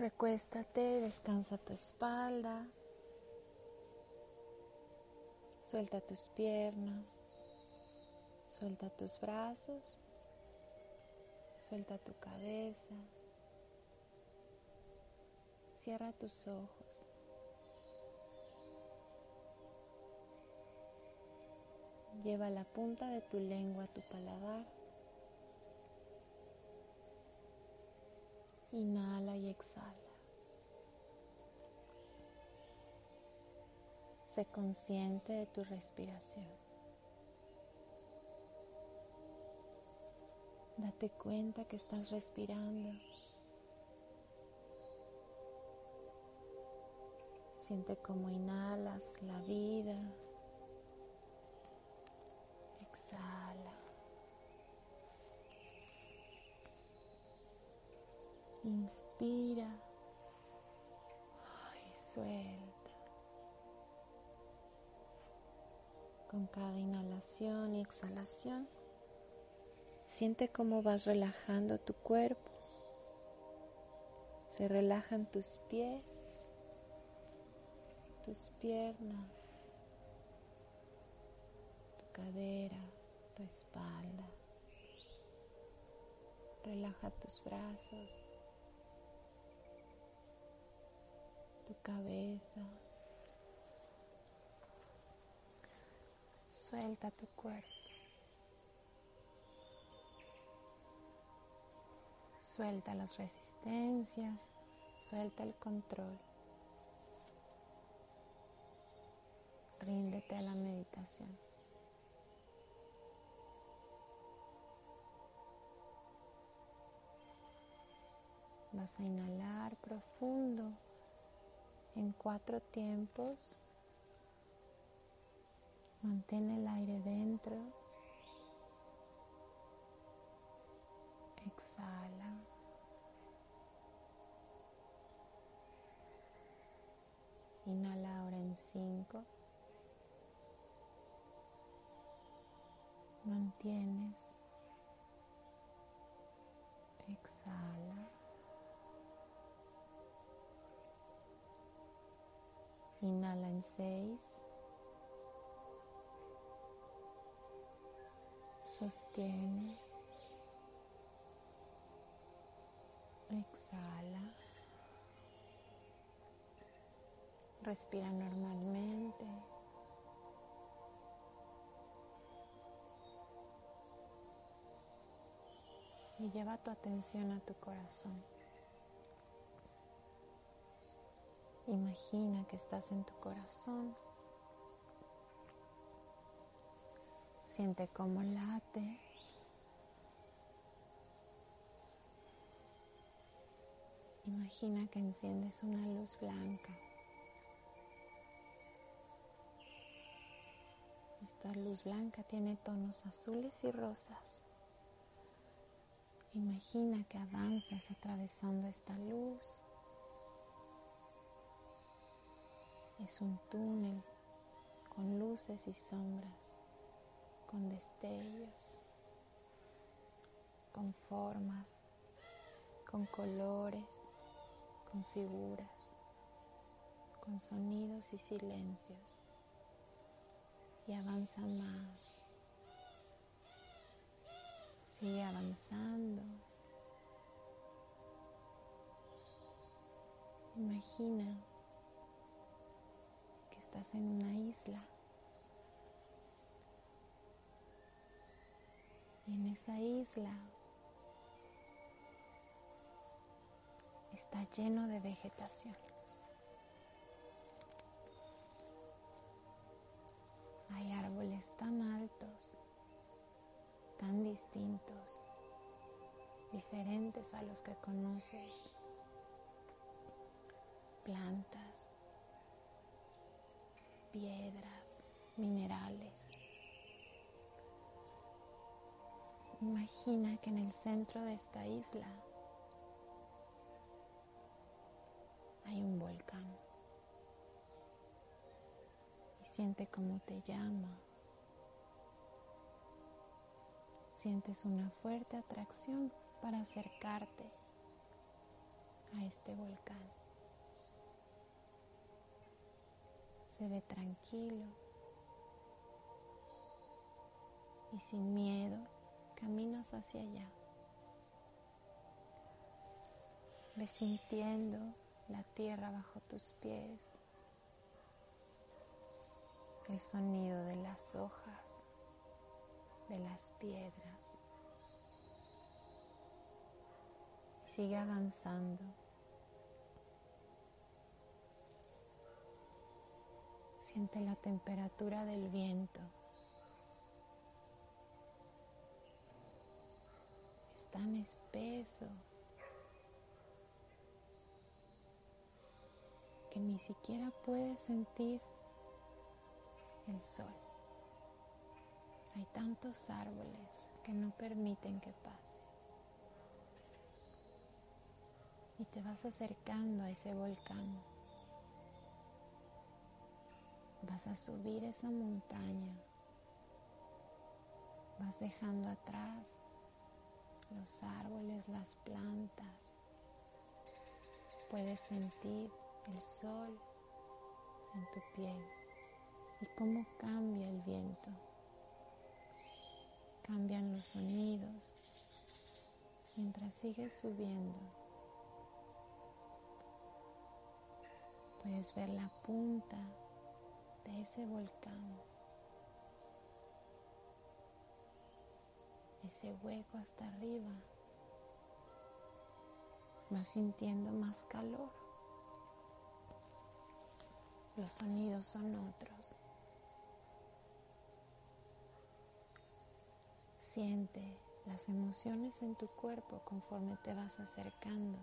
Recuéstate, descansa tu espalda, suelta tus piernas, suelta tus brazos, suelta tu cabeza, cierra tus ojos. Lleva la punta de tu lengua a tu paladar. Inhala Sé consciente de tu respiración. Date cuenta que estás respirando. Siente cómo inhalas la vida. Exhala. Inspira y suelta. Con cada inhalación y exhalación, siente cómo vas relajando tu cuerpo. Se relajan tus pies, tus piernas, tu cadera, tu espalda. Relaja tus brazos, tu cabeza. Suelta tu cuerpo. Suelta las resistencias, suelta el control. Ríndete a la meditación. Vas a inhalar profundo en cuatro tiempos. Mantén el aire dentro. Exhala. Sostienes. Exhala. Respira normalmente. Y lleva tu atención a tu corazón. Imagina que estás en tu corazón. Siente cómo late. Imagina que enciendes una luz blanca. Esta luz blanca tiene tonos azules y rosas. Imagina que avanzas atravesando esta luz. Es un túnel con luces y sombras, con destellos, con formas, con colores, con figuras, con sonidos y silencios. Y avanza más. Sigue avanzando. Imagina que estás en una isla. En esa isla está lleno de vegetación. Hay árboles tan altos, tan distintos, diferentes a los que conoces. Plantas, piedras, minerales. Imagina que en el centro de esta isla hay un volcán y siente cómo te llama. Sientes una fuerte atracción para acercarte a este volcán. Se ve tranquilo y sin miedo caminas hacia allá. Ves sintiendo la tierra bajo tus pies, el sonido de las hojas, de las piedras. Sigue avanzando. Siente la temperatura del viento. Tan espeso que ni siquiera puedes sentir el sol. Hay tantos árboles que no permiten que pase. Y te vas acercando a ese volcán. Vas a subir esa montaña. Vas dejando atrás los árboles, las plantas. Puedes sentir el sol en tu piel y cómo cambia el viento. Cambian los sonidos mientras sigues subiendo. Puedes ver la punta de ese volcán, ese hueco hasta arriba. Vas sintiendo más calor los sonidos son otros. Siente las emociones en tu cuerpo conforme te vas acercando.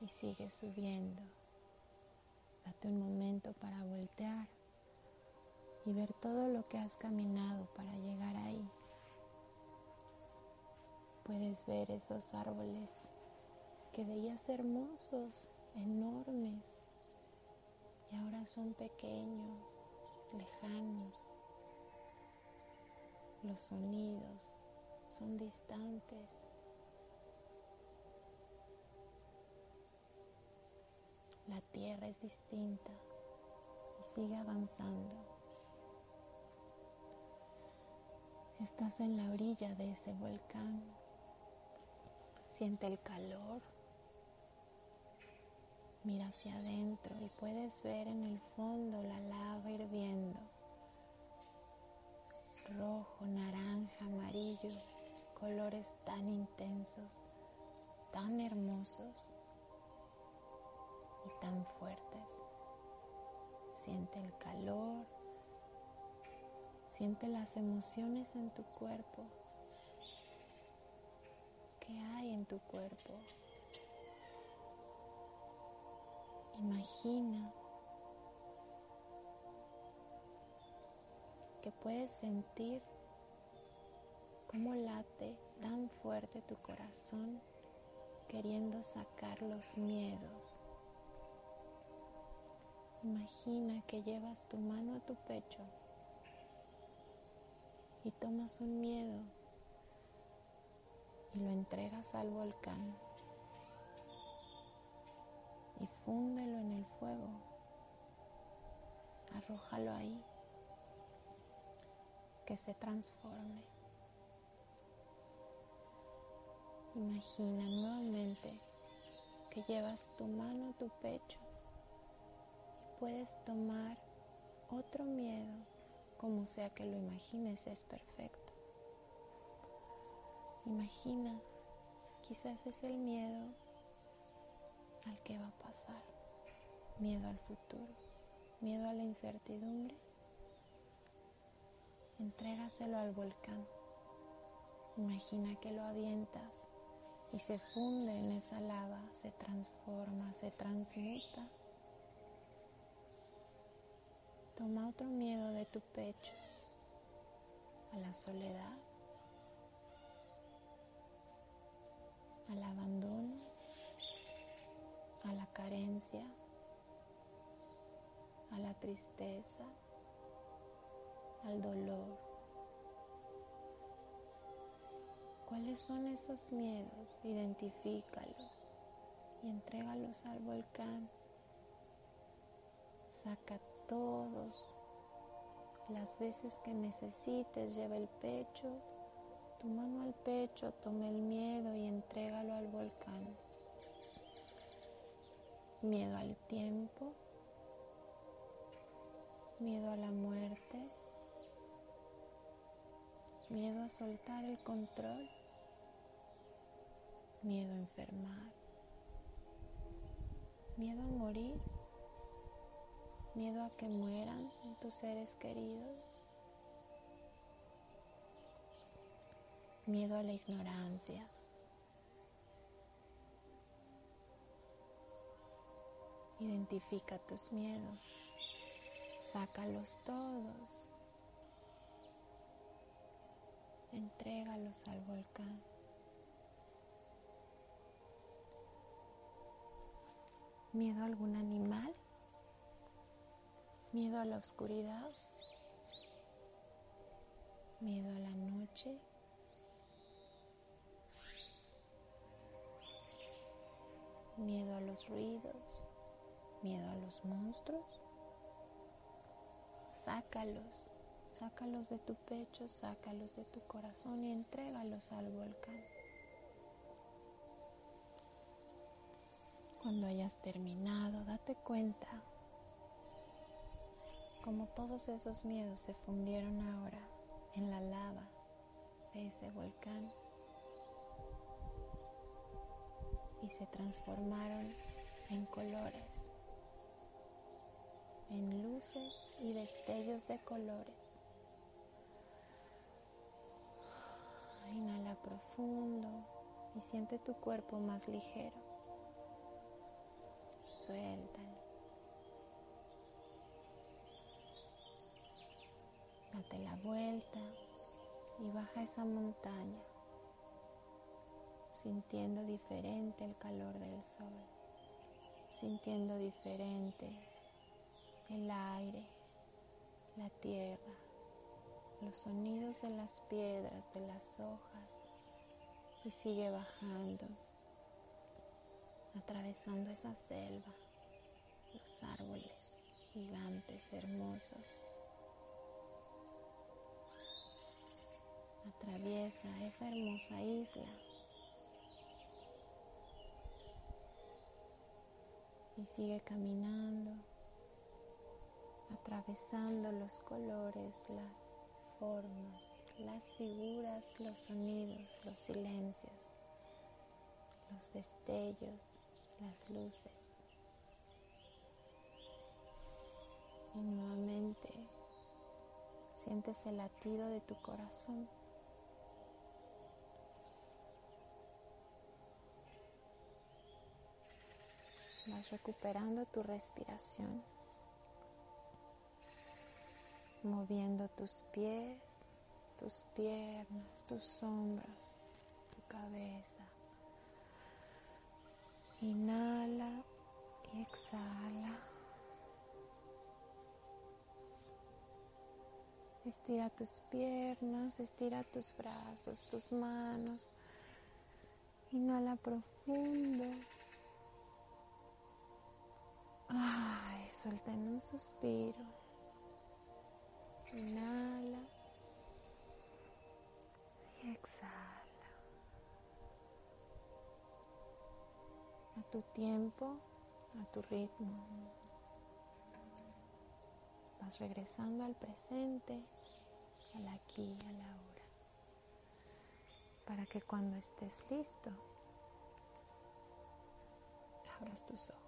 Y sigue subiendo. Date un momento para voltear y ver todo lo que has caminado para llegar ahí. Puedes ver esos árboles que veías hermosos, enormes, y ahora son pequeños, lejanos. Los sonidos son distantes. La tierra es distinta y sigue avanzando. Estás en la orilla de ese volcán. Siente el calor Mira hacia adentro y puedes ver en el fondo la lava hirviendo. Rojo, naranja, amarillo, colores tan intensos, tan hermosos y tan fuertes. Siente el calor, siente las emociones en tu cuerpo. ¿Qué hay en tu cuerpo? Imagina que puedes sentir cómo late tan fuerte tu corazón queriendo sacar los miedos. Imagina que llevas tu mano a tu pecho y tomas un miedo y lo entregas al volcán y fúndelo en el fuego. Arrójalo ahí, que se transforme. Imagina nuevamente que llevas tu mano a tu pecho y puedes tomar otro miedo, como sea que lo imagines, es perfecto. Imagina, quizás es el miedo al que va a pasar, miedo al futuro, miedo a la incertidumbre, entrégaselo al volcán. Imagina que lo avientas y se funde en esa lava, se transforma, se transmuta. Toma otro miedo de tu pecho, a la soledad, al abandono, a la carencia, a la tristeza, al dolor. ¿Cuál ¿Cuáles son esos miedos? Identifícalos y entrégalos al volcán. Saca todos las veces que necesites, lleva el pecho, tu mano al pecho, toma el miedo y entrégalo al volcán. Miedo al tiempo, miedo a la muerte, miedo a soltar el control, miedo a enfermar, miedo a morir miedo a que mueran tus seres queridos, miedo a la ignorancia. Identifica tus miedos, sácalos todos, entrégalos al volcán. ¿Miedo a algún animal? Miedo a la oscuridad, miedo a la noche, miedo a los ruidos, miedo a los monstruos. Sácalos, sácalos de tu pecho, sácalos de tu corazón y entrégalos al volcán. Cuando hayas terminado, date cuenta como todos esos miedos se fundieron ahora en la lava de ese volcán y se transformaron en colores, en luces y destellos de colores. Inhala profundo y siente tu cuerpo más ligero. Suéltalo. La vuelta y baja esa montaña, sintiendo diferente el calor del sol, sintiendo diferente el aire, la tierra, los sonidos de las piedras, de las hojas, y sigue bajando, atravesando esa selva, los árboles gigantes, hermosos atraviesa esa hermosa isla y sigue caminando, atravesando los colores, las formas, las figuras, los sonidos, los silencios, los destellos, las luces. Y nuevamente sientes el latido de tu corazón. Recuperando tu respiración, moviendo tus pies, tus piernas, tus hombros, tu cabeza. Inhala y exhala. Estira tus piernas, estira tus brazos, tus manos. Inhala profundo. Ay, suelta en un suspiro. Inhala y exhala. A tu tiempo, a tu ritmo. Vas regresando al presente, al aquí, a la hora. Para que cuando estés listo, abras tus ojos.